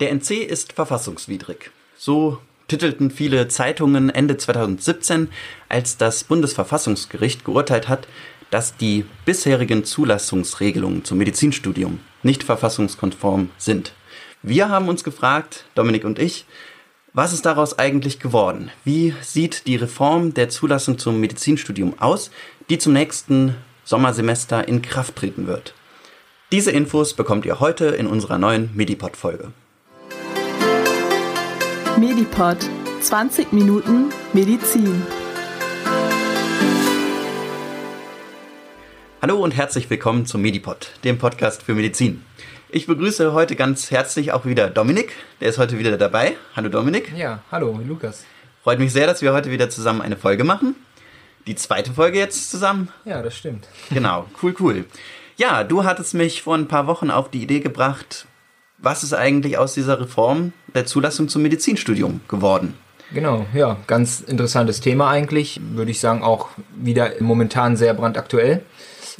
Der NC ist verfassungswidrig. So titelten viele Zeitungen Ende 2017, als das Bundesverfassungsgericht geurteilt hat, dass die bisherigen Zulassungsregelungen zum Medizinstudium nicht verfassungskonform sind. Wir haben uns gefragt, Dominik und ich, was ist daraus eigentlich geworden? Wie sieht die Reform der Zulassung zum Medizinstudium aus, die zum nächsten Sommersemester in Kraft treten wird? Diese Infos bekommt ihr heute in unserer neuen Medipod-Folge. Medipod 20 Minuten Medizin. Hallo und herzlich willkommen zum Medipod, dem Podcast für Medizin. Ich begrüße heute ganz herzlich auch wieder Dominik, der ist heute wieder dabei. Hallo Dominik. Ja, hallo Lukas. Freut mich sehr, dass wir heute wieder zusammen eine Folge machen. Die zweite Folge jetzt zusammen. Ja, das stimmt. Genau, cool, cool. Ja, du hattest mich vor ein paar Wochen auf die Idee gebracht, was ist eigentlich aus dieser Reform der Zulassung zum Medizinstudium geworden? Genau, ja, ganz interessantes Thema eigentlich, würde ich sagen, auch wieder momentan sehr brandaktuell.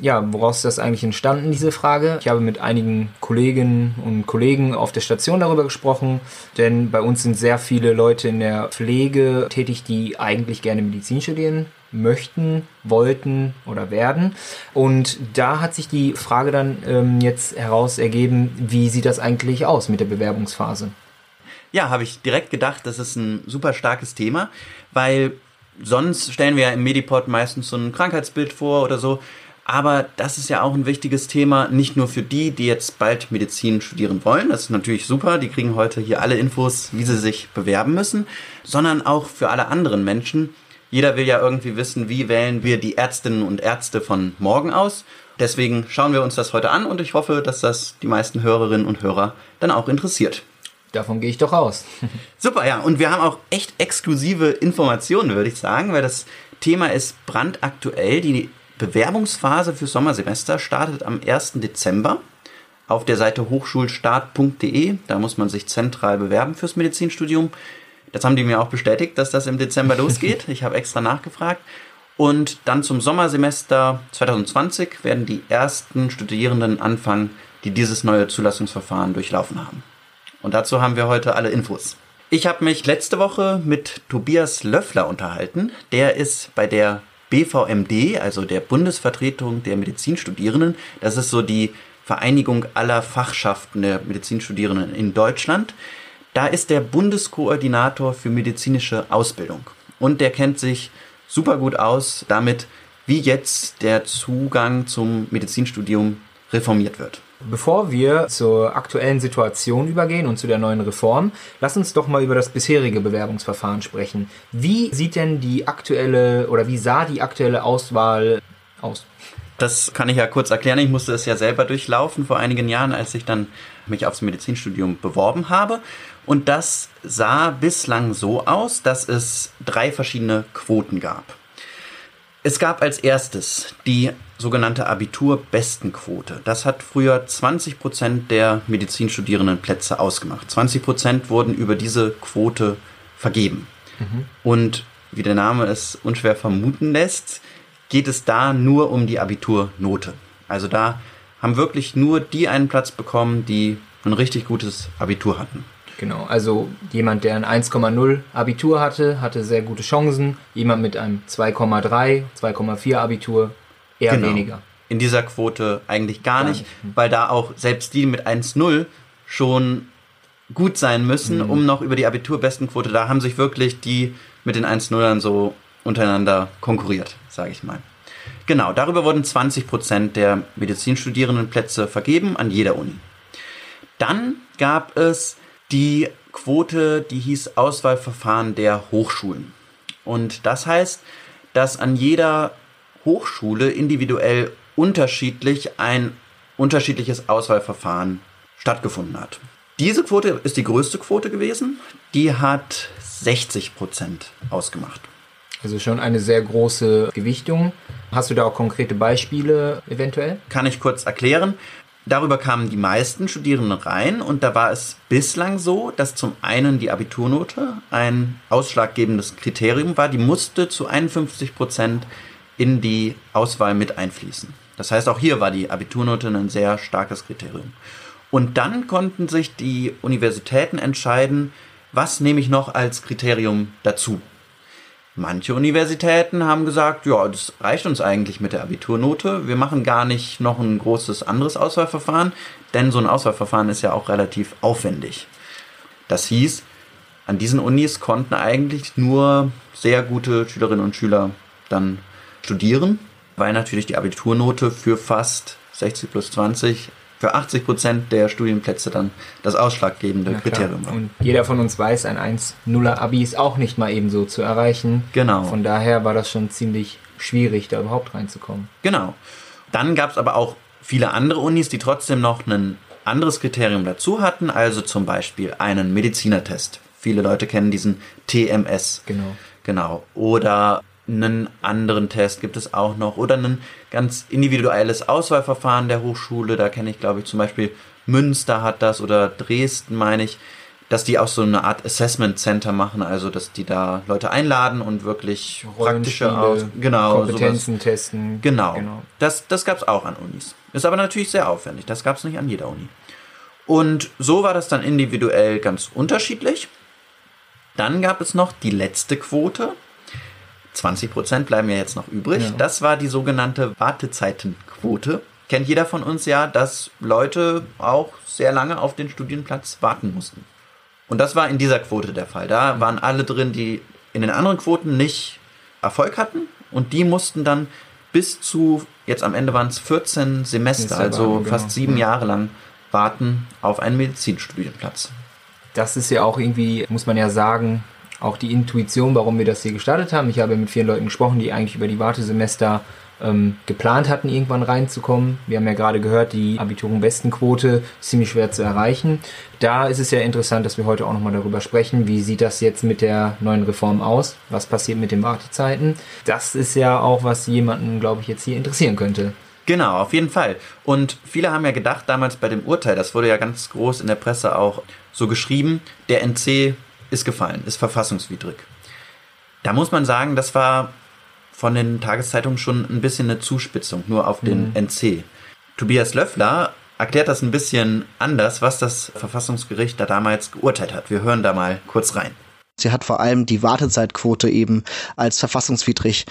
Ja, woraus ist das eigentlich entstanden, diese Frage? Ich habe mit einigen Kolleginnen und Kollegen auf der Station darüber gesprochen, denn bei uns sind sehr viele Leute in der Pflege tätig, die eigentlich gerne Medizin studieren möchten, wollten oder werden. Und da hat sich die Frage dann ähm, jetzt heraus ergeben, wie sieht das eigentlich aus mit der Bewerbungsphase? Ja, habe ich direkt gedacht, das ist ein super starkes Thema, weil sonst stellen wir ja im Medipod meistens so ein Krankheitsbild vor oder so. Aber das ist ja auch ein wichtiges Thema, nicht nur für die, die jetzt bald Medizin studieren wollen. Das ist natürlich super, die kriegen heute hier alle Infos, wie sie sich bewerben müssen, sondern auch für alle anderen Menschen, jeder will ja irgendwie wissen, wie wählen wir die Ärztinnen und Ärzte von morgen aus. Deswegen schauen wir uns das heute an und ich hoffe, dass das die meisten Hörerinnen und Hörer dann auch interessiert. Davon gehe ich doch aus. Super, ja. Und wir haben auch echt exklusive Informationen, würde ich sagen, weil das Thema ist brandaktuell. Die Bewerbungsphase für Sommersemester startet am 1. Dezember auf der Seite hochschulstart.de. Da muss man sich zentral bewerben fürs Medizinstudium. Das haben die mir auch bestätigt, dass das im Dezember losgeht. Ich habe extra nachgefragt. Und dann zum Sommersemester 2020 werden die ersten Studierenden anfangen, die dieses neue Zulassungsverfahren durchlaufen haben. Und dazu haben wir heute alle Infos. Ich habe mich letzte Woche mit Tobias Löffler unterhalten. Der ist bei der BVMD, also der Bundesvertretung der Medizinstudierenden. Das ist so die Vereinigung aller Fachschaften der Medizinstudierenden in Deutschland. Da ist der Bundeskoordinator für medizinische Ausbildung und der kennt sich super gut aus damit, wie jetzt der Zugang zum Medizinstudium reformiert wird. Bevor wir zur aktuellen Situation übergehen und zu der neuen Reform, lass uns doch mal über das bisherige Bewerbungsverfahren sprechen. Wie sieht denn die aktuelle oder wie sah die aktuelle Auswahl aus? Das kann ich ja kurz erklären. Ich musste es ja selber durchlaufen vor einigen Jahren, als ich dann mich aufs Medizinstudium beworben habe. Und das sah bislang so aus, dass es drei verschiedene Quoten gab. Es gab als erstes die sogenannte Abitur-Bestenquote. Das hat früher 20 Prozent der Medizinstudierenden Plätze ausgemacht. 20 Prozent wurden über diese Quote vergeben. Mhm. Und wie der Name es unschwer vermuten lässt, geht es da nur um die Abiturnote. Also da haben wirklich nur die einen Platz bekommen, die ein richtig gutes Abitur hatten. Genau, also jemand, der ein 1,0 Abitur hatte, hatte sehr gute Chancen. Jemand mit einem 2,3, 2,4 Abitur eher genau. weniger. In dieser Quote eigentlich gar, gar nicht, nicht, weil da auch selbst die mit 1,0 schon gut sein müssen, mhm. um noch über die Abiturbestenquote, da haben sich wirklich die mit den 1,0ern so untereinander konkurriert, sage ich mal. Genau, darüber wurden 20% der Medizinstudierendenplätze vergeben an jeder Uni. Dann gab es die Quote, die hieß Auswahlverfahren der Hochschulen. Und das heißt, dass an jeder Hochschule individuell unterschiedlich ein unterschiedliches Auswahlverfahren stattgefunden hat. Diese Quote ist die größte Quote gewesen. Die hat 60 Prozent ausgemacht. Also schon eine sehr große Gewichtung. Hast du da auch konkrete Beispiele eventuell? Kann ich kurz erklären. Darüber kamen die meisten Studierenden rein und da war es bislang so, dass zum einen die Abiturnote ein ausschlaggebendes Kriterium war, die musste zu 51 Prozent in die Auswahl mit einfließen. Das heißt, auch hier war die Abiturnote ein sehr starkes Kriterium. Und dann konnten sich die Universitäten entscheiden, was nehme ich noch als Kriterium dazu. Manche Universitäten haben gesagt, ja, das reicht uns eigentlich mit der Abiturnote. Wir machen gar nicht noch ein großes anderes Auswahlverfahren, denn so ein Auswahlverfahren ist ja auch relativ aufwendig. Das hieß, an diesen Unis konnten eigentlich nur sehr gute Schülerinnen und Schüler dann studieren, weil natürlich die Abiturnote für fast 60 plus 20 für 80 Prozent der Studienplätze dann das ausschlaggebende Ja, Kriterium war. Und jeder von uns weiß, ein 1-0er Abi ist auch nicht mal eben so zu erreichen. Genau. Von daher war das schon ziemlich schwierig, da überhaupt reinzukommen. Genau. Dann gab es aber auch viele andere Unis, die trotzdem noch ein anderes Kriterium dazu hatten, also zum Beispiel einen Medizinertest. Viele Leute kennen diesen TMS. Genau. Genau. Oder einen anderen Test gibt es auch noch. Oder ein ganz individuelles Auswahlverfahren der Hochschule. Da kenne ich, glaube ich, zum Beispiel Münster hat das oder Dresden, meine ich, dass die auch so eine Art Assessment Center machen, also dass die da Leute einladen und wirklich praktische Aus genau, sowas. Kompetenzen testen. Genau. genau. Das, das gab es auch an Unis. Ist aber natürlich sehr aufwendig. Das gab es nicht an jeder Uni. Und so war das dann individuell ganz unterschiedlich. Dann gab es noch die letzte Quote. 20% bleiben ja jetzt noch übrig. Ja. Das war die sogenannte Wartezeitenquote. Kennt jeder von uns ja, dass Leute auch sehr lange auf den Studienplatz warten mussten. Und das war in dieser Quote der Fall. Da waren alle drin, die in den anderen Quoten nicht Erfolg hatten und die mussten dann bis zu, jetzt am Ende waren es 14 Semester, Semester also warten, fast genau. sieben Ja. Jahre lang warten auf einen Medizinstudienplatz. Das ist ja auch irgendwie, muss man ja sagen, auch die Intuition, warum wir das hier gestartet haben. Ich habe mit vielen Leuten gesprochen, die eigentlich über die Wartesemester ähm, geplant hatten, irgendwann reinzukommen. Wir haben ja gerade gehört, die Abituren-Bestenquote ist ziemlich schwer zu erreichen. Da ist es ja interessant, dass wir heute auch nochmal darüber sprechen, wie sieht das jetzt mit der neuen Reform aus? Was passiert mit den Wartezeiten? Das ist ja auch, was jemanden, glaube ich, jetzt hier interessieren könnte. Genau, auf jeden Fall. Und viele haben ja gedacht, damals bei dem Urteil, das wurde ja ganz groß in der Presse auch so geschrieben, der NC ist gefallen, ist verfassungswidrig. Da muss man sagen, das war von den Tageszeitungen schon ein bisschen eine Zuspitzung, nur auf den NC. Tobias Löffler erklärt das ein bisschen anders, was das Verfassungsgericht da damals geurteilt hat. Wir hören da mal kurz rein. Sie hat vor allem die Wartezeitquote eben als verfassungswidrig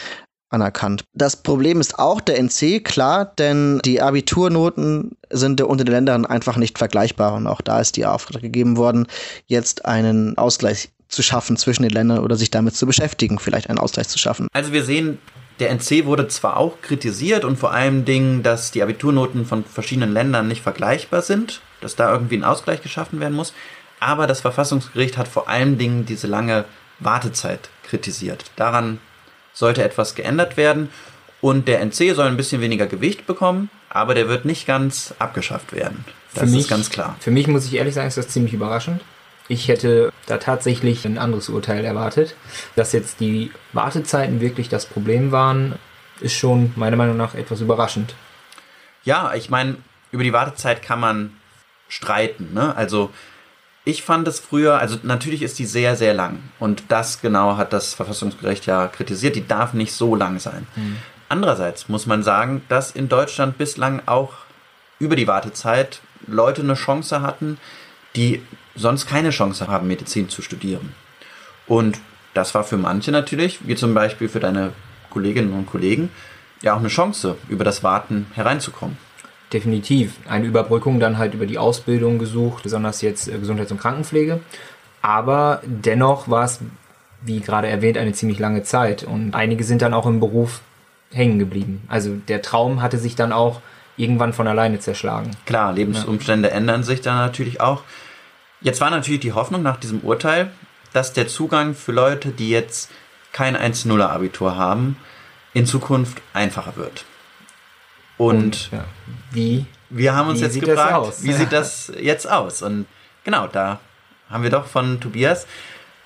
anerkannt. Das Problem ist auch der NC, klar, denn die Abiturnoten sind unter den Ländern einfach nicht vergleichbar und auch da ist die Auftrag gegeben worden, jetzt einen Ausgleich zu schaffen zwischen den Ländern oder sich damit zu beschäftigen, vielleicht einen Ausgleich zu schaffen. Also wir sehen, der NC wurde zwar auch kritisiert und vor allem Dingen, dass die Abiturnoten von verschiedenen Ländern nicht vergleichbar sind, dass da irgendwie ein Ausgleich geschaffen werden muss, aber das Verfassungsgericht hat vor allen Dingen diese lange Wartezeit kritisiert. Daran sollte etwas geändert werden und der NC soll ein bisschen weniger Gewicht bekommen, aber der wird nicht ganz abgeschafft werden. Das ist ganz klar. Für mich muss ich ehrlich sagen, ist das ziemlich überraschend. Ich hätte da tatsächlich ein anderes Urteil erwartet. Dass jetzt die Wartezeiten wirklich das Problem waren, ist schon meiner Meinung nach etwas überraschend. Ja, ich meine, über die Wartezeit kann man streiten. Ne? Also ich fand es früher, also natürlich ist die sehr, sehr lang. Und das genau hat das Verfassungsgericht ja kritisiert. Die darf nicht so lang sein. Andererseits muss man sagen, dass in Deutschland bislang auch über die Wartezeit Leute eine Chance hatten, die sonst keine Chance haben, Medizin zu studieren. Und das war für manche natürlich, wie zum Beispiel für deine Kolleginnen und Kollegen, ja auch eine Chance, über das Warten hereinzukommen. Definitiv. Eine Überbrückung dann halt über die Ausbildung gesucht, besonders jetzt äh, Gesundheits- und Krankenpflege. Aber dennoch war es, wie gerade erwähnt, eine ziemlich lange Zeit. Und einige sind dann auch im Beruf hängen geblieben. Also der Traum hatte sich dann auch irgendwann von alleine zerschlagen. Klar, Lebensumstände ändern sich dann natürlich auch. Jetzt war natürlich die Hoffnung nach diesem Urteil, dass der Zugang für Leute, die jetzt kein 1-0er Abitur haben, in Zukunft einfacher wird. Und, ja, wie? wir haben uns jetzt gefragt, wie sieht das jetzt aus? Und genau, da haben wir doch von Tobias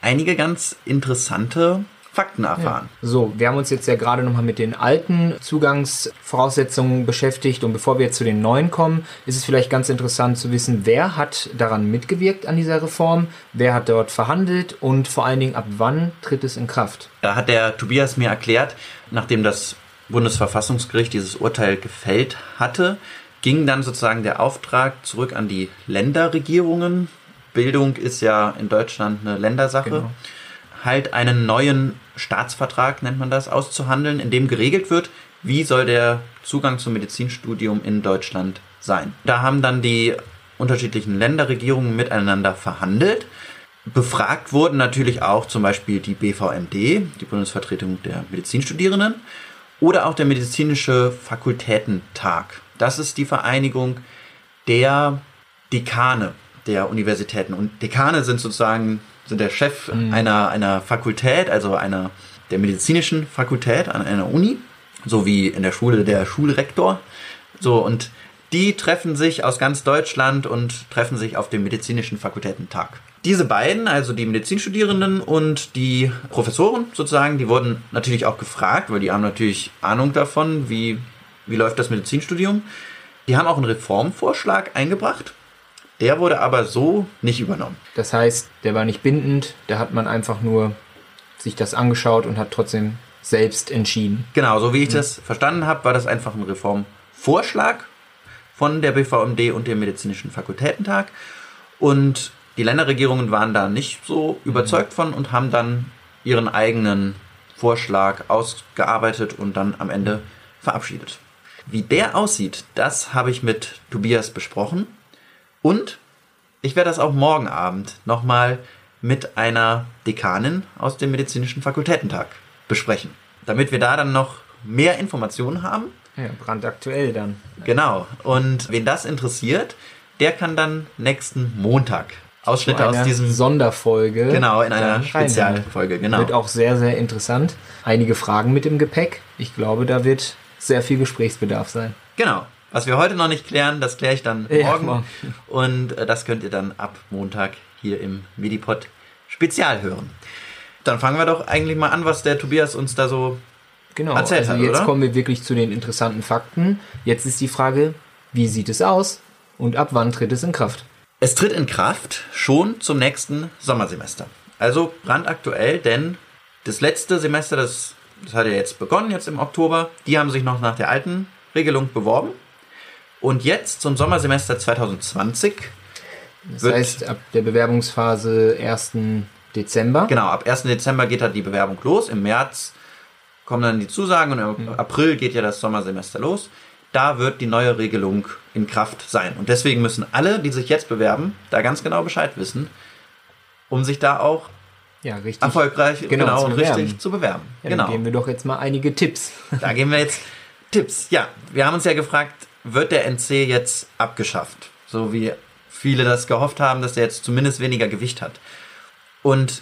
einige ganz interessante Fakten erfahren. So, wir haben uns jetzt ja gerade nochmal mit den alten Zugangsvoraussetzungen beschäftigt. Und bevor wir jetzt zu den neuen kommen, ist es vielleicht ganz interessant zu wissen, wer hat daran mitgewirkt an dieser Reform, wer hat dort verhandelt? Und vor allen Dingen ab wann tritt es in Kraft. Da hat der Tobias mir erklärt, nachdem das Bundesverfassungsgericht dieses Urteil gefällt hatte, ging dann sozusagen der Auftrag zurück an die Länderregierungen. Bildung ist ja in Deutschland eine Ländersache. Genau. Halt einen neuen Staatsvertrag, nennt man das, auszuhandeln, in dem geregelt wird, wie soll der Zugang zum Medizinstudium in Deutschland sein. Da haben dann die unterschiedlichen Länderregierungen miteinander verhandelt. Befragt wurden natürlich auch zum Beispiel die BVMD, die Bundesvertretung der Medizinstudierenden, oder auch der Medizinische Fakultätentag. Das ist die Vereinigung der Dekane der Universitäten. Und Dekane sind sozusagen sind der Chef einer, einer Fakultät, also einer der medizinischen Fakultät an einer Uni, so wie in der Schule der Schulrektor. So, und die treffen sich aus ganz Deutschland und treffen sich auf dem medizinischen Fakultätentag. Diese beiden, also die Medizinstudierenden und die Professoren sozusagen, die wurden natürlich auch gefragt, weil die haben natürlich Ahnung davon, wie, wie läuft das Medizinstudium. Die haben auch einen Reformvorschlag eingebracht. Der wurde aber so nicht übernommen. Das heißt, der war nicht bindend, da hat man einfach nur sich das angeschaut und hat trotzdem selbst entschieden. Genau, so wie ich das verstanden habe, war das einfach ein Reformvorschlag von der BVMD und dem Medizinischen Fakultätentag. Und die Länderregierungen waren da nicht so überzeugt von und haben dann ihren eigenen Vorschlag ausgearbeitet und dann am Ende verabschiedet. Wie der aussieht, das habe ich mit Tobias besprochen. Und ich werde das auch morgen Abend nochmal mit einer Dekanin aus dem Medizinischen Fakultätentag besprechen. Damit wir da dann noch mehr Informationen haben. Ja, brandaktuell dann. Genau. Und wen das interessiert, der kann dann nächsten Montag Ausschnitte aus diesem Sonderfolge. Genau, in einer. Spezialfolge, genau. Wird auch sehr, sehr interessant. Einige Fragen mit im Gepäck. Ich glaube, da wird sehr viel Gesprächsbedarf sein. Genau. Was wir heute noch nicht klären, das kläre ich dann Ja, morgen. morgen. Und äh, das könnt ihr dann ab Montag hier im Medipod Spezial hören. Dann fangen wir doch eigentlich mal an, was der Tobias uns da so. Genau. Erzählt also hat, jetzt oder? kommen wir wirklich zu den interessanten Fakten. Jetzt ist die Frage, wie sieht es aus und ab wann tritt es in Kraft? Es tritt in Kraft schon zum nächsten Sommersemester. Also brandaktuell, denn das letzte Semester, das, das hat ja jetzt begonnen, jetzt im Oktober, die haben sich noch nach der alten Regelung beworben. Und jetzt zum Sommersemester 2020 Das Wird- heißt, ab der Bewerbungsphase 1. Dezember. Genau, ab 1. Dezember geht dann die Bewerbung los. Im März kommen dann die Zusagen und im April geht ja das Sommersemester los. Da wird die neue Regelung in Kraft sein. Und deswegen müssen alle, die sich jetzt bewerben, da ganz genau Bescheid wissen, um sich da auch Ja, richtig. erfolgreich Genau, genau, zu und bewerben. richtig zu bewerben. Ja, genau. Dann geben wir doch jetzt mal einige Tipps. Da geben wir jetzt Tipps. Ja, wir haben uns ja gefragt, wird der NC jetzt abgeschafft? So wie viele das gehofft haben, dass der jetzt zumindest weniger Gewicht hat. Und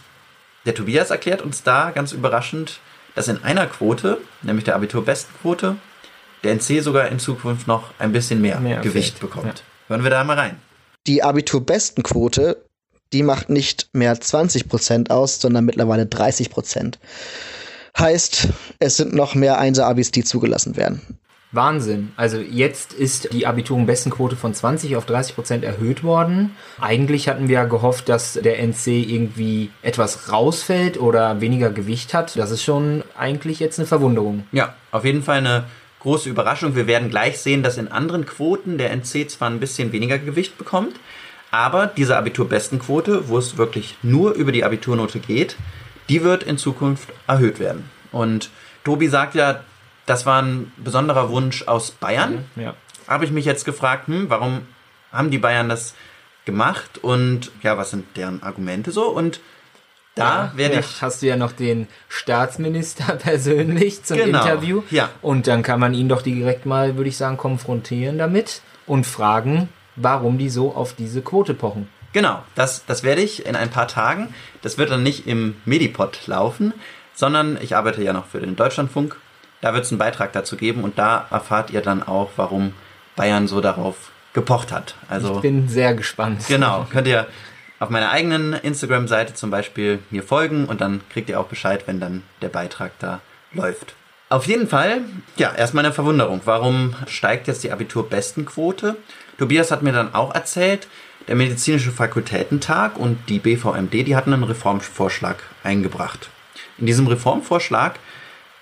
der Tobias erklärt uns da ganz überraschend, dass in einer Quote, nämlich der Abiturbestenquote, der NC sogar in Zukunft noch ein bisschen mehr, Mehr Gewicht fällt, bekommt. Hören wir da mal rein. Die Abiturbestenquote, die macht nicht mehr 20% aus, sondern mittlerweile 30%. Heißt, es sind noch mehr Einser-Abis, die zugelassen werden. Wahnsinn. Also jetzt ist die Abiturenbestenquote von 20 auf 30 Prozent erhöht worden. Eigentlich hatten wir ja gehofft, dass der NC irgendwie etwas rausfällt oder weniger Gewicht hat. Das ist schon eigentlich jetzt eine Verwunderung. Ja, auf jeden Fall eine große Überraschung. Wir werden gleich sehen, dass in anderen Quoten der NC zwar ein bisschen weniger Gewicht bekommt, aber diese Abiturbestenquote, wo es wirklich nur über die Abiturnote geht, die wird in Zukunft erhöht werden. Und Tobi sagt ja, das war ein besonderer Wunsch aus Bayern. Ja. Habe ich mich jetzt gefragt, hm, warum haben die Bayern das gemacht und ja, was sind deren Argumente so? Und da werde ja, ich Hast du ja noch den Staatsminister persönlich zum Genau, Interview. ja. Und dann kann man ihn doch direkt mal, würde ich sagen, konfrontieren damit und fragen, warum die so auf diese Quote pochen. Genau, das, das werde ich in ein paar Tagen. Das wird dann nicht im Medipod laufen, sondern ich arbeite ja noch für den Deutschlandfunk. Da wird es einen Beitrag dazu geben und da erfahrt ihr dann auch, warum Bayern so darauf gepocht hat. Also Ich bin sehr gespannt. genau, könnt ihr auf meiner eigenen Instagram-Seite zum Beispiel mir folgen und dann kriegt ihr auch Bescheid, wenn dann der Beitrag da läuft. Auf jeden Fall, ja, erstmal eine Verwunderung. Warum steigt jetzt die Abiturbestenquote? Tobias hat mir dann auch erzählt, der Medizinische Fakultätentag und die BVMD, die hatten einen Reformvorschlag eingebracht. In diesem Reformvorschlag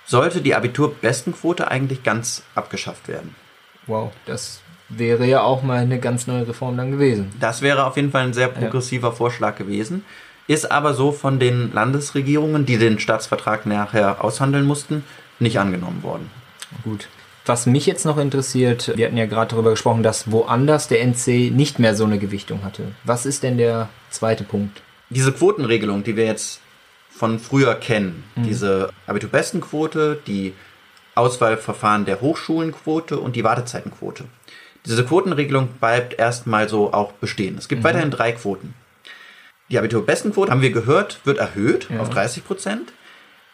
sollte die Abiturbestenquote eigentlich ganz abgeschafft werden. Wow, das wäre ja auch mal eine ganz neue Reform dann gewesen. Das wäre auf jeden Fall ein sehr progressiver ja. Vorschlag gewesen. Ist aber so von den Landesregierungen, die den Staatsvertrag nachher aushandeln mussten, nicht angenommen worden. Gut. Was mich jetzt noch interessiert, wir hatten ja gerade darüber gesprochen, dass woanders der NC nicht mehr so eine Gewichtung hatte. Was ist denn der zweite Punkt? Diese Quotenregelung, die wir jetzt von früher kennen, mhm. diese Abiturbestenquote, die Auswahlverfahren der Hochschulenquote und die Wartezeitenquote. Diese Quotenregelung bleibt erstmal so auch bestehen. Es gibt mhm. weiterhin drei Quoten. Die Abiturbestenquote, haben wir gehört, wird erhöht ja. auf 30 Prozent.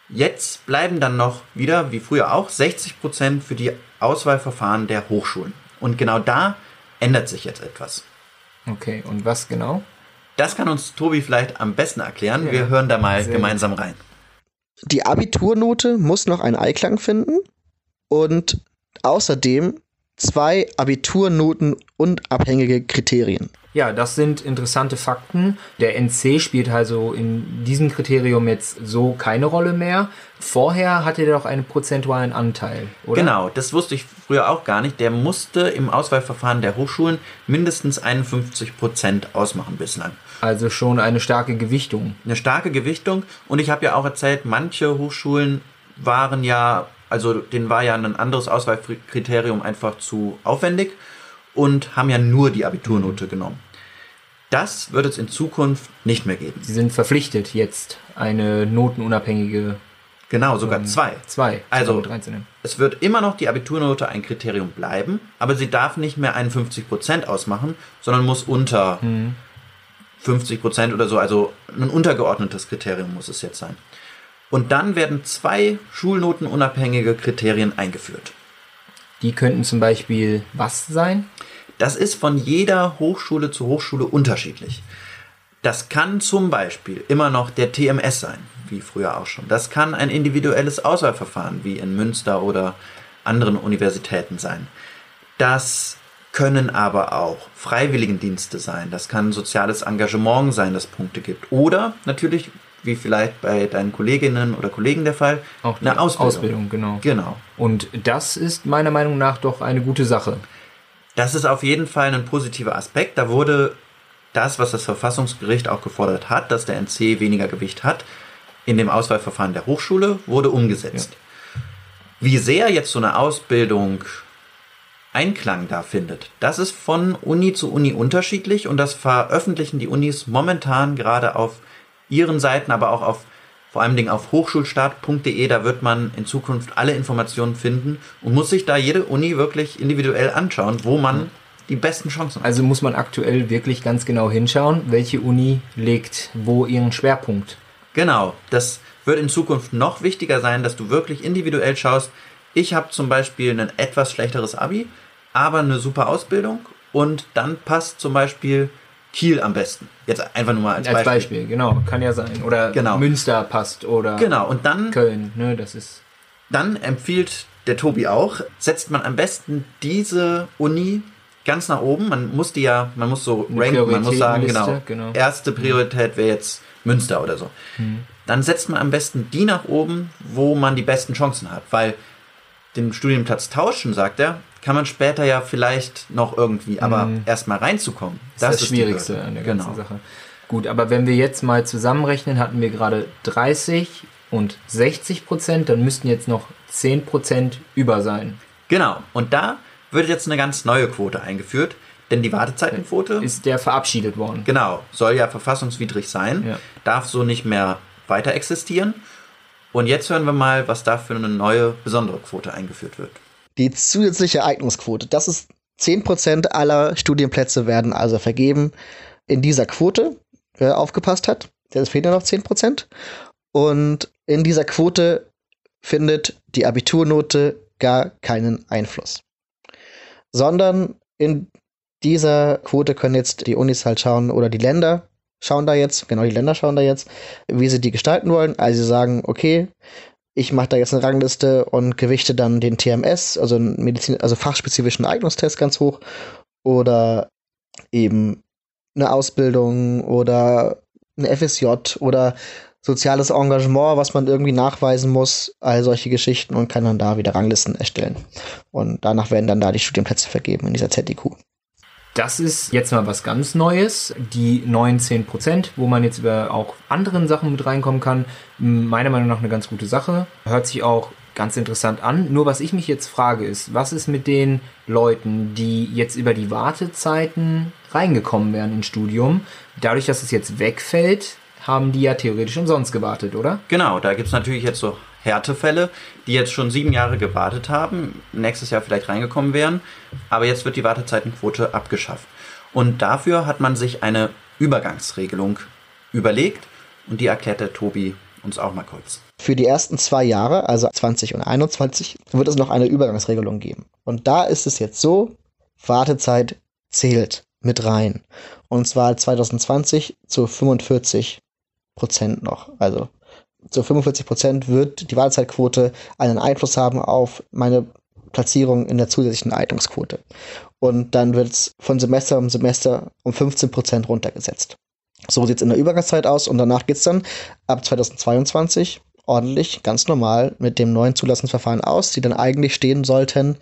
Jetzt bleiben dann noch wieder, wie früher auch, 60 Prozent für die Auswahlverfahren der Hochschulen. Und genau da ändert sich jetzt etwas. Okay, und was genau? Das kann uns Tobi vielleicht am besten erklären. Ja. Wir hören da mal Sehr gemeinsam gut. rein. Die Abiturnote muss noch einen Eiklang finden und außerdem zwei Abiturnoten unabhängige Kriterien. Ja, das sind interessante Fakten. Der NC spielt also in diesem Kriterium jetzt so keine Rolle mehr. Vorher hatte er doch einen prozentualen Anteil, oder? Genau, das wusste ich früher auch gar nicht. Der musste im Auswahlverfahren der Hochschulen mindestens 51 Prozent ausmachen bislang. Also schon eine starke Gewichtung. Eine starke Gewichtung. Und ich habe ja auch erzählt, manche Hochschulen waren ja, also denen war ja ein anderes Auswahlkriterium einfach zu aufwendig und haben ja nur die Abiturnote genommen. Das wird es in Zukunft nicht mehr geben. Sie sind verpflichtet, jetzt eine notenunabhängige. Genau, sogar ähm, zwei. Zwei. Also, es wird immer noch die Abiturnote ein Kriterium bleiben, aber sie darf nicht mehr 51 Prozent ausmachen, sondern muss unter hm. 50 Prozent oder so, also ein untergeordnetes Kriterium muss es jetzt sein. Und dann werden zwei schulnotenunabhängige Kriterien eingeführt. Die könnten zum Beispiel was sein? Das ist von jeder Hochschule zu Hochschule unterschiedlich. Das kann zum Beispiel immer noch der TMS sein, wie früher auch schon. Das kann ein individuelles Auswahlverfahren, wie in Münster oder anderen Universitäten sein. Das können aber auch Freiwilligendienste sein. Das kann soziales Engagement sein, das Punkte gibt. Oder natürlich, wie vielleicht bei deinen Kolleginnen oder Kollegen der Fall, auch eine Ausbildung. Ausbildung, genau. Genau. Und das ist meiner Meinung nach doch eine gute Sache. Das ist auf jeden Fall ein positiver Aspekt. Da wurde das, was das Verfassungsgericht auch gefordert hat, dass der NC weniger Gewicht hat, in dem Auswahlverfahren der Hochschule, wurde umgesetzt. Ja. Wie sehr jetzt so eine Ausbildung Einklang da findet. Das ist von Uni zu Uni unterschiedlich und das veröffentlichen die Unis momentan gerade auf ihren Seiten, aber auch auf vor allen Dingen auf hochschulstart.de, da wird man in Zukunft alle Informationen finden und muss sich da jede Uni wirklich individuell anschauen, wo man die besten Chancen hat. Also muss man aktuell wirklich ganz genau hinschauen, welche Uni legt wo ihren Schwerpunkt. Genau, das wird in Zukunft noch wichtiger sein, dass du wirklich individuell schaust. Ich habe zum Beispiel ein etwas schlechteres Abi, aber eine super Ausbildung und dann passt zum Beispiel Kiel am besten. Jetzt einfach nur mal als, als Beispiel. Beispiel. genau, kann ja sein. Oder genau. Münster passt oder genau. und dann, Köln, ne, das ist. Dann empfiehlt der Tobi auch, setzt man am besten diese Uni ganz nach oben. Man muss die ja, man muss so ranken, man muss sagen, genau, genau. erste Priorität wäre jetzt Münster oder so. Mhm. Dann setzt man am besten die nach oben, wo man die besten Chancen hat, weil den Studienplatz tauschen, sagt er, kann man später ja vielleicht noch irgendwie, aber mhm. erstmal reinzukommen, das, das ist das Schwierigste an der ganzen genau. Sache. Gut, aber wenn wir jetzt mal zusammenrechnen, hatten wir gerade 30 und 60 Prozent, dann müssten jetzt noch 10 Prozent über sein. Genau, und da wird jetzt eine ganz neue Quote eingeführt, denn die Wartezeitenquote ist der verabschiedet worden. Genau, soll ja verfassungswidrig sein, ja. darf so nicht mehr weiter existieren. Und jetzt hören wir mal, was da für eine neue besondere Quote eingeführt wird. Die zusätzliche Eignungsquote, das ist 10% aller Studienplätze werden also vergeben in dieser Quote, wer aufgepasst hat. Es fehlen ja noch 10%. Und in dieser Quote findet die Abiturnote gar keinen Einfluss. Sondern in dieser Quote können jetzt die Unis halt schauen oder die Länder schauen da jetzt, genau die Länder schauen da jetzt, wie sie die gestalten wollen. Also sie sagen, okay, ich mache da jetzt eine Rangliste und gewichte dann den TMS, also Medizin, also fachspezifischen Eignungstest ganz hoch oder eben eine Ausbildung oder eine FSJ oder soziales Engagement, was man irgendwie nachweisen muss, all solche Geschichten und kann dann da wieder Ranglisten erstellen. Und danach werden dann da die Studienplätze vergeben in dieser ZDQ. Das ist jetzt mal was ganz Neues, die neuen 10%, wo man jetzt über auch anderen Sachen mit reinkommen kann. Meiner Meinung nach eine ganz gute Sache. Hört sich auch ganz interessant an. Nur was ich mich jetzt frage ist, was ist mit den Leuten, die jetzt über die Wartezeiten reingekommen wären ins Studium? Dadurch, dass es jetzt wegfällt, haben die ja theoretisch umsonst gewartet, oder? Genau, da gibt es natürlich jetzt so Härtefälle, die jetzt schon sieben Jahre gewartet haben, nächstes Jahr vielleicht reingekommen wären, aber jetzt wird die Wartezeitenquote abgeschafft. Und dafür hat man sich eine Übergangsregelung überlegt und die erklärt der Tobi uns auch mal kurz. Für die ersten zwei Jahre, also 20 und 21, wird es noch eine Übergangsregelung geben. Und da ist es jetzt so, Wartezeit zählt mit rein. Und zwar 2020 zu 45 Prozent noch. Also zu 45 Prozent wird die Wahlzeitquote einen Einfluss haben auf meine Platzierung in der zusätzlichen Eignungsquote. Und dann wird es von Semester um Semester um 15 Prozent runtergesetzt. So sieht es in der Übergangszeit aus und danach geht es dann ab 2022 ordentlich, ganz normal mit dem neuen Zulassungsverfahren aus, die dann eigentlich stehen sollten.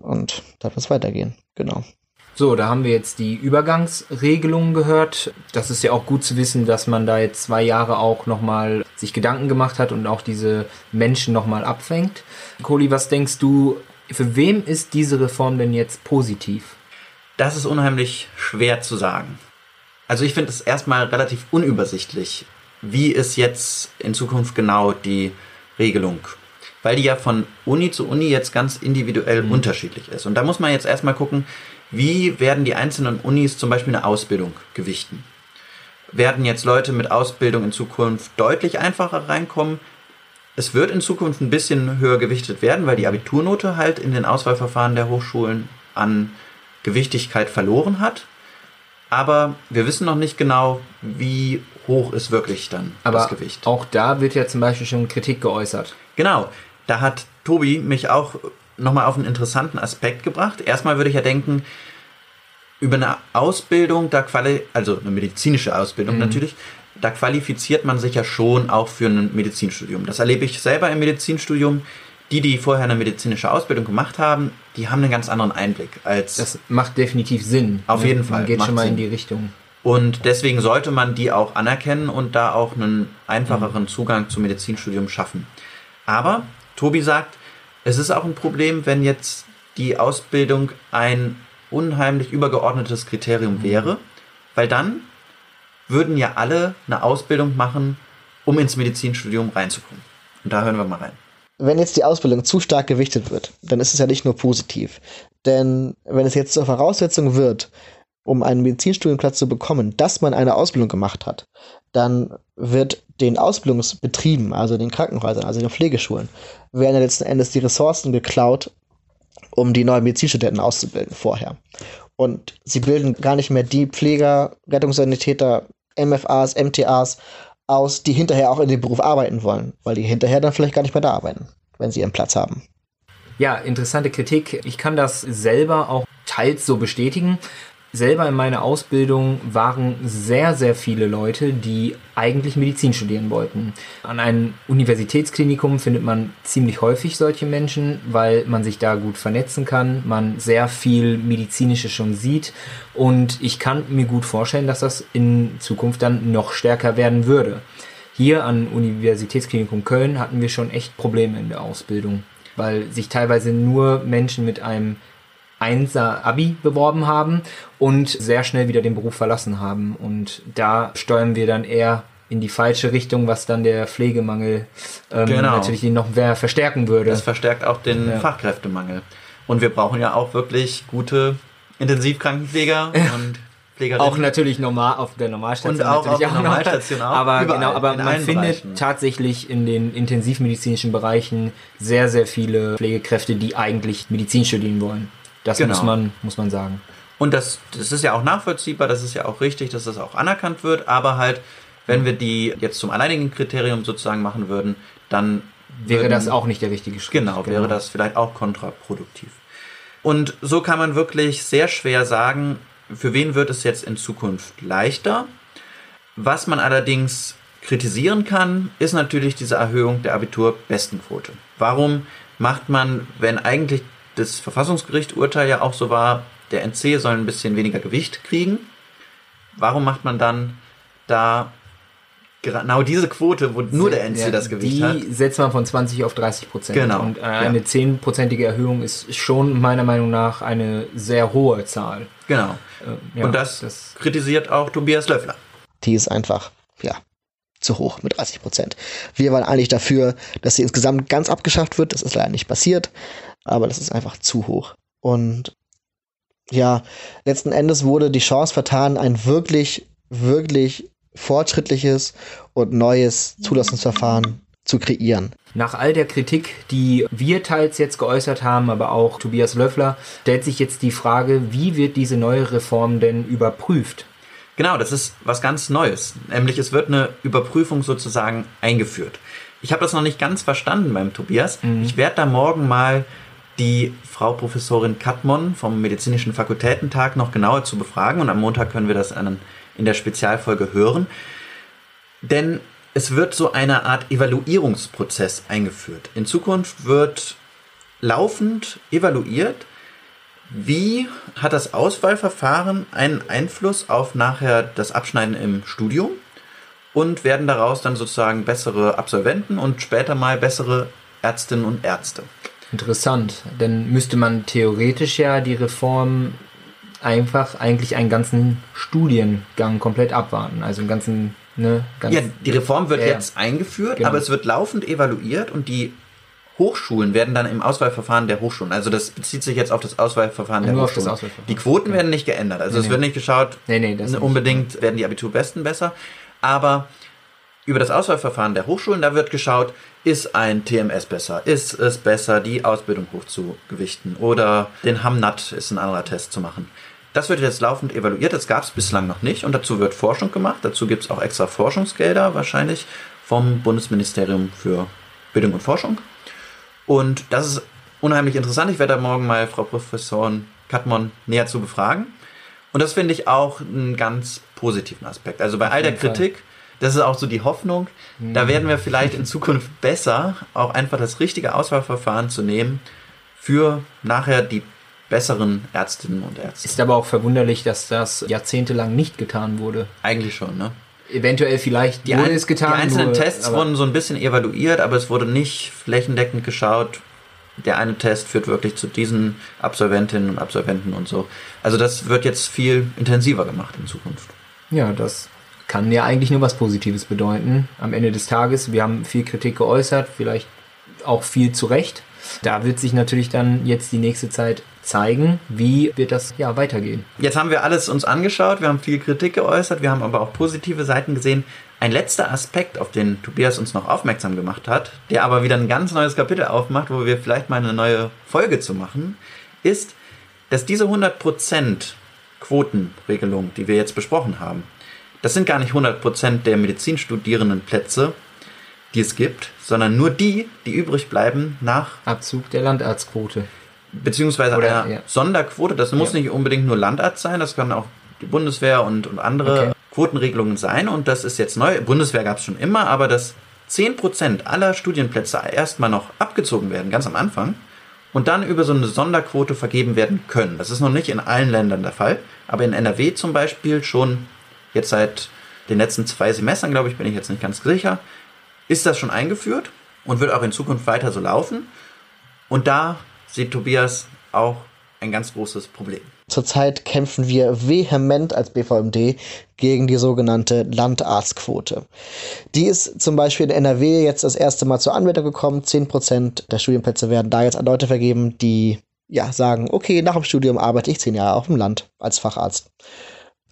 Und da wird es weitergehen. Genau. So, da haben wir jetzt die Übergangsregelungen gehört. Das ist ja auch gut zu wissen, dass man da jetzt zwei Jahre auch nochmal sich Gedanken gemacht hat und auch diese Menschen nochmal abfängt. Kohli, was denkst du, für wem ist diese Reform denn jetzt positiv? Das ist unheimlich schwer zu sagen. Also ich finde es erstmal relativ unübersichtlich, wie ist jetzt in Zukunft genau die Regelung weil die ja von Uni zu Uni jetzt ganz individuell mhm. unterschiedlich ist. Und da muss man jetzt erstmal gucken, wie werden die einzelnen Unis zum Beispiel eine Ausbildung gewichten? Werden jetzt Leute mit Ausbildung in Zukunft deutlich einfacher reinkommen? Es wird in Zukunft ein bisschen höher gewichtet werden, weil die Abiturnote halt in den Auswahlverfahren der Hochschulen an Gewichtigkeit verloren hat. Aber wir wissen noch nicht genau, wie hoch ist wirklich dann Aber das Gewicht. Auch da wird ja zum Beispiel schon Kritik geäußert. Genau. Da hat Tobi mich auch nochmal auf einen interessanten Aspekt gebracht. Erstmal würde ich ja denken, über eine Ausbildung, da quali also eine medizinische Ausbildung mhm. natürlich, da qualifiziert man sich ja schon auch für ein Medizinstudium. Das erlebe ich selber im Medizinstudium. Die, die vorher eine medizinische Ausbildung gemacht haben, die haben einen ganz anderen Einblick als. Das macht definitiv Sinn. Auf ne? jeden Fall. Man geht schon mal Sinn. in die Richtung. Und deswegen sollte man die auch anerkennen und da auch einen einfacheren mhm. Zugang zum Medizinstudium schaffen. Aber Tobi sagt, es ist auch ein Problem, wenn jetzt die Ausbildung ein unheimlich übergeordnetes Kriterium mhm. wäre, weil dann würden ja alle eine Ausbildung machen, um ins Medizinstudium reinzukommen. Und da hören wir mal rein. Wenn jetzt die Ausbildung zu stark gewichtet wird, dann ist es ja nicht nur positiv. Denn wenn es jetzt zur Voraussetzung wird, um einen Medizinstudienplatz zu bekommen, dass man eine Ausbildung gemacht hat, dann wird den Ausbildungsbetrieben, also den Krankenhäusern, also den Pflegeschulen, werden ja letzten Endes die Ressourcen geklaut, um die neuen Medizinstudenten auszubilden vorher. Und sie bilden gar nicht mehr die Pfleger, Rettungssanitäter, MFAs, MTAs aus, die hinterher auch in dem Beruf arbeiten wollen, weil die hinterher dann vielleicht gar nicht mehr da arbeiten, wenn sie ihren Platz haben. Ja, interessante Kritik. Ich kann das selber auch teils so bestätigen selber in meiner Ausbildung waren sehr, sehr viele Leute, die eigentlich Medizin studieren wollten. An einem Universitätsklinikum findet man ziemlich häufig solche Menschen, weil man sich da gut vernetzen kann, man sehr viel medizinisches schon sieht und ich kann mir gut vorstellen, dass das in Zukunft dann noch stärker werden würde. Hier an Universitätsklinikum Köln hatten wir schon echt Probleme in der Ausbildung, weil sich teilweise nur Menschen mit einem 1er Abi beworben haben und sehr schnell wieder den Beruf verlassen haben. Und da steuern wir dann eher in die falsche Richtung, was dann der Pflegemangel ähm, genau. natürlich noch mehr verstärken würde. Das verstärkt auch den ja. Fachkräftemangel. Und wir brauchen ja auch wirklich gute Intensivkrankenpfleger und Pflegerinnen. Auch natürlich normal auf der Normalstation. Und auch auf der Normalstation auch. Aber Überall, genau, aber man findet Bereichen. tatsächlich in den intensivmedizinischen Bereichen sehr, sehr viele Pflegekräfte, die eigentlich Medizin studieren wollen. Das genau. muss, man, muss man sagen. Und das, das ist ja auch nachvollziehbar, das ist ja auch richtig, dass das auch anerkannt wird, aber halt, wenn wir die jetzt zum alleinigen Kriterium sozusagen machen würden, dann wäre würden, das auch nicht der richtige Schritt. Genau, genau, wäre das vielleicht auch kontraproduktiv. Und so kann man wirklich sehr schwer sagen, für wen wird es jetzt in Zukunft leichter. Was man allerdings kritisieren kann, ist natürlich diese Erhöhung der Abiturbestenquote. Warum macht man, wenn eigentlich das Verfassungsgericht-Urteil ja auch so war, der NC soll ein bisschen weniger Gewicht kriegen, warum macht man dann da genau diese Quote, wo nur der NC ja, das Gewicht die hat? Die setzt man von 20 auf 30 Prozent. Genau. Und äh, eine ja. 10-prozentige Erhöhung ist schon meiner Meinung nach eine sehr hohe Zahl. Genau. Äh, ja, Und das, das kritisiert auch Tobias Löffler. Die ist einfach, ja, zu hoch mit 30 Prozent. Wir waren eigentlich dafür, dass sie insgesamt ganz abgeschafft wird. Das ist leider nicht passiert, aber das ist einfach zu hoch. Und ja, letzten Endes wurde die Chance vertan, ein wirklich, wirklich fortschrittliches und neues Zulassungsverfahren zu kreieren. Nach all der Kritik, die wir teils jetzt geäußert haben, aber auch Tobias Löffler, stellt sich jetzt die Frage, wie wird diese neue Reform denn überprüft? Genau, das ist was ganz Neues. Nämlich es wird eine Überprüfung sozusagen eingeführt. Ich habe das noch nicht ganz verstanden beim Tobias. Mhm. Ich werde da morgen mal die Frau Professorin Katmon vom Medizinischen Fakultätentag noch genauer zu befragen und am Montag können wir das in der Spezialfolge hören. Denn es wird so eine Art Evaluierungsprozess eingeführt. In Zukunft wird laufend evaluiert, wie hat das Auswahlverfahren einen Einfluss auf nachher das Abschneiden im Studium? Und werden daraus dann sozusagen bessere Absolventen und später mal bessere Ärztinnen und Ärzte? Interessant, denn müsste man theoretisch ja die Reform einfach eigentlich einen ganzen Studiengang komplett abwarten, also einen ganzen Ne, ja, die Reform wird ja, jetzt eingeführt, genau. aber es wird laufend evaluiert und die Hochschulen werden dann im Auswahlverfahren der Hochschulen, also das bezieht sich jetzt auf das Auswahlverfahren der Hochschulen. Auswahlverfahren. Die Quoten okay. werden nicht geändert, also nee, es nee. wird nicht geschaut, nee, unbedingt nicht. werden die Abiturbesten besser, aber über das Auswahlverfahren der Hochschulen, da wird geschaut, ist ein TMS besser, ist es besser, die Ausbildung hochzugewichten oder den Hamnat ist ein anderer Test zu machen. Das wird jetzt laufend evaluiert, das gab es bislang noch nicht und dazu wird Forschung gemacht, dazu gibt es auch extra Forschungsgelder wahrscheinlich vom Bundesministerium für Bildung und Forschung. Und das ist unheimlich interessant. Ich werde da morgen mal Frau Professorin Katmon näher zu befragen. Und das finde ich auch einen ganz positiven Aspekt. Also bei all der Kritik, Fall. Das ist auch so die Hoffnung, da werden wir vielleicht in Zukunft besser, auch einfach das richtige Auswahlverfahren zu nehmen für nachher die besseren Ärztinnen und Ärzte. Ist aber auch verwunderlich, dass das jahrzehntelang nicht getan wurde. Eigentlich schon, ne? eventuell vielleicht die wurde ein, es getan. Die einzelnen nur, Tests wurden so ein bisschen evaluiert, aber es wurde nicht flächendeckend geschaut. Der eine Test führt wirklich zu diesen Absolventinnen und Absolventen und so. Also das wird jetzt viel intensiver gemacht in Zukunft. Ja, das kann ja eigentlich nur was Positives bedeuten. Am Ende des Tages, wir haben viel Kritik geäußert, vielleicht auch viel zu Recht. Da wird sich natürlich dann jetzt die nächste Zeit zeigen, wie wird das ja weitergehen. Jetzt haben wir alles uns angeschaut, wir haben viel Kritik geäußert, wir haben aber auch positive Seiten gesehen. Ein letzter Aspekt, auf den Tobias uns noch aufmerksam gemacht hat, der aber wieder ein ganz neues Kapitel aufmacht, wo wir vielleicht mal eine neue Folge zu machen, ist, dass diese 100% Quotenregelung, die wir jetzt besprochen haben, das sind gar nicht 100% der Medizinstudierendenplätze, die es gibt, sondern nur die, die übrig bleiben nach Abzug der Landarztquote beziehungsweise Oder, einer ja. Sonderquote. Das muss ja. nicht unbedingt nur Landarzt sein, das kann auch die Bundeswehr und, und andere okay. Quotenregelungen sein. Und das ist jetzt neu. Bundeswehr gab es schon immer, aber dass 10% aller Studienplätze erstmal noch abgezogen werden, ganz am Anfang, und dann über so eine Sonderquote vergeben werden können. Das ist noch nicht in allen Ländern der Fall, aber in NRW zum Beispiel schon jetzt seit den letzten zwei Semestern, glaube ich, bin ich jetzt nicht ganz sicher, ist das schon eingeführt und wird auch in Zukunft weiter so laufen. Und da sieht Tobias auch ein ganz großes Problem. Zurzeit kämpfen wir vehement als BVMD gegen die sogenannte Landarztquote. Die ist zum Beispiel in NRW jetzt das erste Mal zur Anwendung gekommen. Zehn Prozent der Studienplätze werden da jetzt an Leute vergeben, die ja sagen, okay, nach dem Studium arbeite ich zehn Jahre auf dem Land als Facharzt.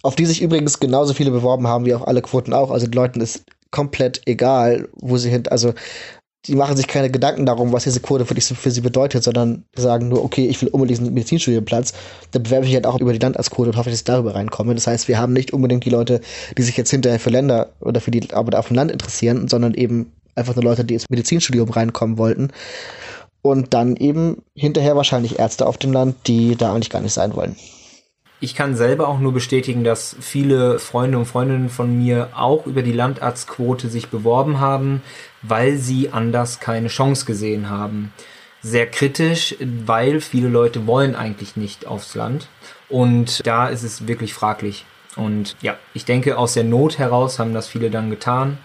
Auf die sich übrigens genauso viele beworben haben wie auf alle Quoten auch. Also den Leuten ist komplett egal, wo sie hin, also die machen sich keine Gedanken darum, was diese Quote wirklich für sie bedeutet, sondern sagen nur, okay, ich will unbedingt einen Medizinstudienplatz, dann bewerbe ich halt auch über die Landarztquote und hoffe, dass ich darüber reinkomme. Das heißt, wir haben nicht unbedingt die Leute, die sich jetzt hinterher für Länder oder für die Arbeit auf dem Land interessieren, sondern eben einfach nur Leute, die ins Medizinstudium reinkommen wollten. Und dann eben hinterher wahrscheinlich Ärzte auf dem Land, die da eigentlich gar nicht sein wollen. Ich kann selber auch nur bestätigen, dass viele Freunde und Freundinnen von mir auch über die Landarztquote sich beworben haben, weil sie anders keine Chance gesehen haben. Sehr kritisch, weil viele Leute wollen eigentlich nicht aufs Land. Und da ist es wirklich fraglich. Und ja, ich denke, aus der Not heraus haben das viele dann getan.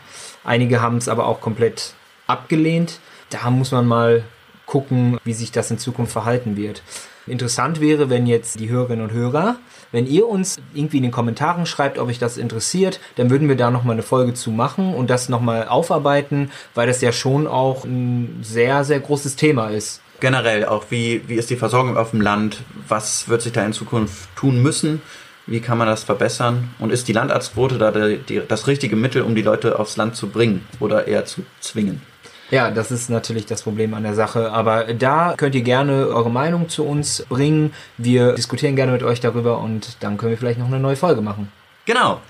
Einige haben es aber auch komplett abgelehnt. Da muss man mal gucken, wie sich das in Zukunft verhalten wird. Interessant wäre, wenn jetzt die Hörerinnen und Hörer, wenn ihr uns irgendwie in den Kommentaren schreibt, ob euch das interessiert, dann würden wir da nochmal eine Folge zu machen und das nochmal aufarbeiten, weil das ja schon auch ein sehr, sehr großes Thema ist. Generell auch, wie, wie ist die Versorgung auf dem Land? Was wird sich da in Zukunft tun müssen? Wie kann man das verbessern? Und ist die Landarztquote da die, die, das richtige Mittel, um die Leute aufs Land zu bringen oder eher zu zwingen? Ja, das ist natürlich das Problem an der Sache. Aber da könnt ihr gerne eure Meinung zu uns bringen. Wir diskutieren gerne mit euch darüber und dann können wir vielleicht noch eine neue Folge machen. Genau.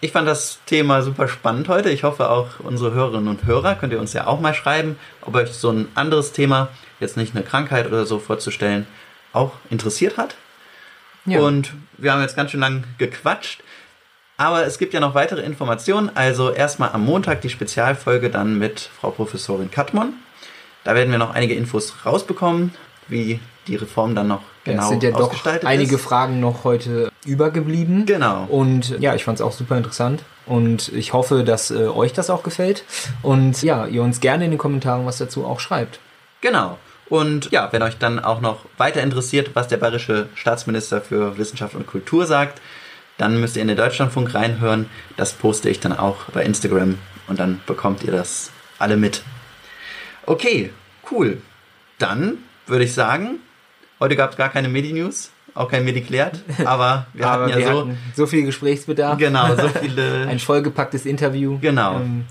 Ich fand das Thema super spannend heute. Ich hoffe auch unsere Hörerinnen und Hörer könnt ihr uns ja auch mal schreiben, ob euch so ein anderes Thema, jetzt nicht eine Krankheit oder so vorzustellen, auch interessiert hat. Ja. Und wir haben jetzt ganz schön lang gequatscht. Aber es gibt ja noch weitere Informationen. Also erstmal am Montag die Spezialfolge dann mit Frau Professorin Katmon. Da werden wir noch einige Infos rausbekommen, wie die Reform dann noch genau ja, sind ja doch einige ist. Fragen noch heute übergeblieben. Genau. Und ja, ich fand es auch super interessant. Und ich hoffe, dass äh, euch das auch gefällt. Und ja, ihr uns gerne in den Kommentaren was dazu auch schreibt. Genau. Und ja, wenn euch dann auch noch weiter interessiert, was der bayerische Staatsminister für Wissenschaft und Kultur sagt, dann müsst ihr in den Deutschlandfunk reinhören. Das poste ich dann auch bei Instagram und dann bekommt ihr das alle mit. Okay, cool. Dann würde ich sagen, heute gab es gar keine Medi-News, auch kein Mediklärt, aber wir aber hatten ja wir so, hatten so viel Gesprächsbedarf. Genau, so viele. Ein vollgepacktes Interview. Genau. Ähm,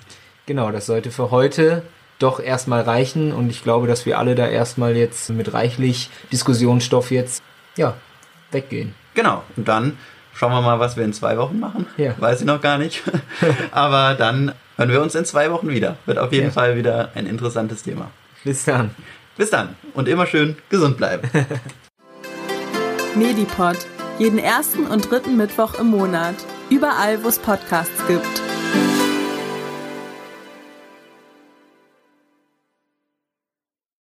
genau, das sollte für heute doch erstmal reichen und ich glaube, dass wir alle da erstmal jetzt mit reichlich Diskussionsstoff jetzt ja, weggehen. Genau, und dann Schauen wir mal, was wir in zwei Wochen machen. Ja. Weiß ich noch gar nicht. Aber dann hören wir uns in zwei Wochen wieder. Wird auf jeden ja. Fall wieder ein interessantes Thema. Bis dann. Bis dann. Und immer schön gesund bleiben. Medipod. Jeden ersten und dritten Mittwoch im Monat. Überall, wo es Podcasts gibt.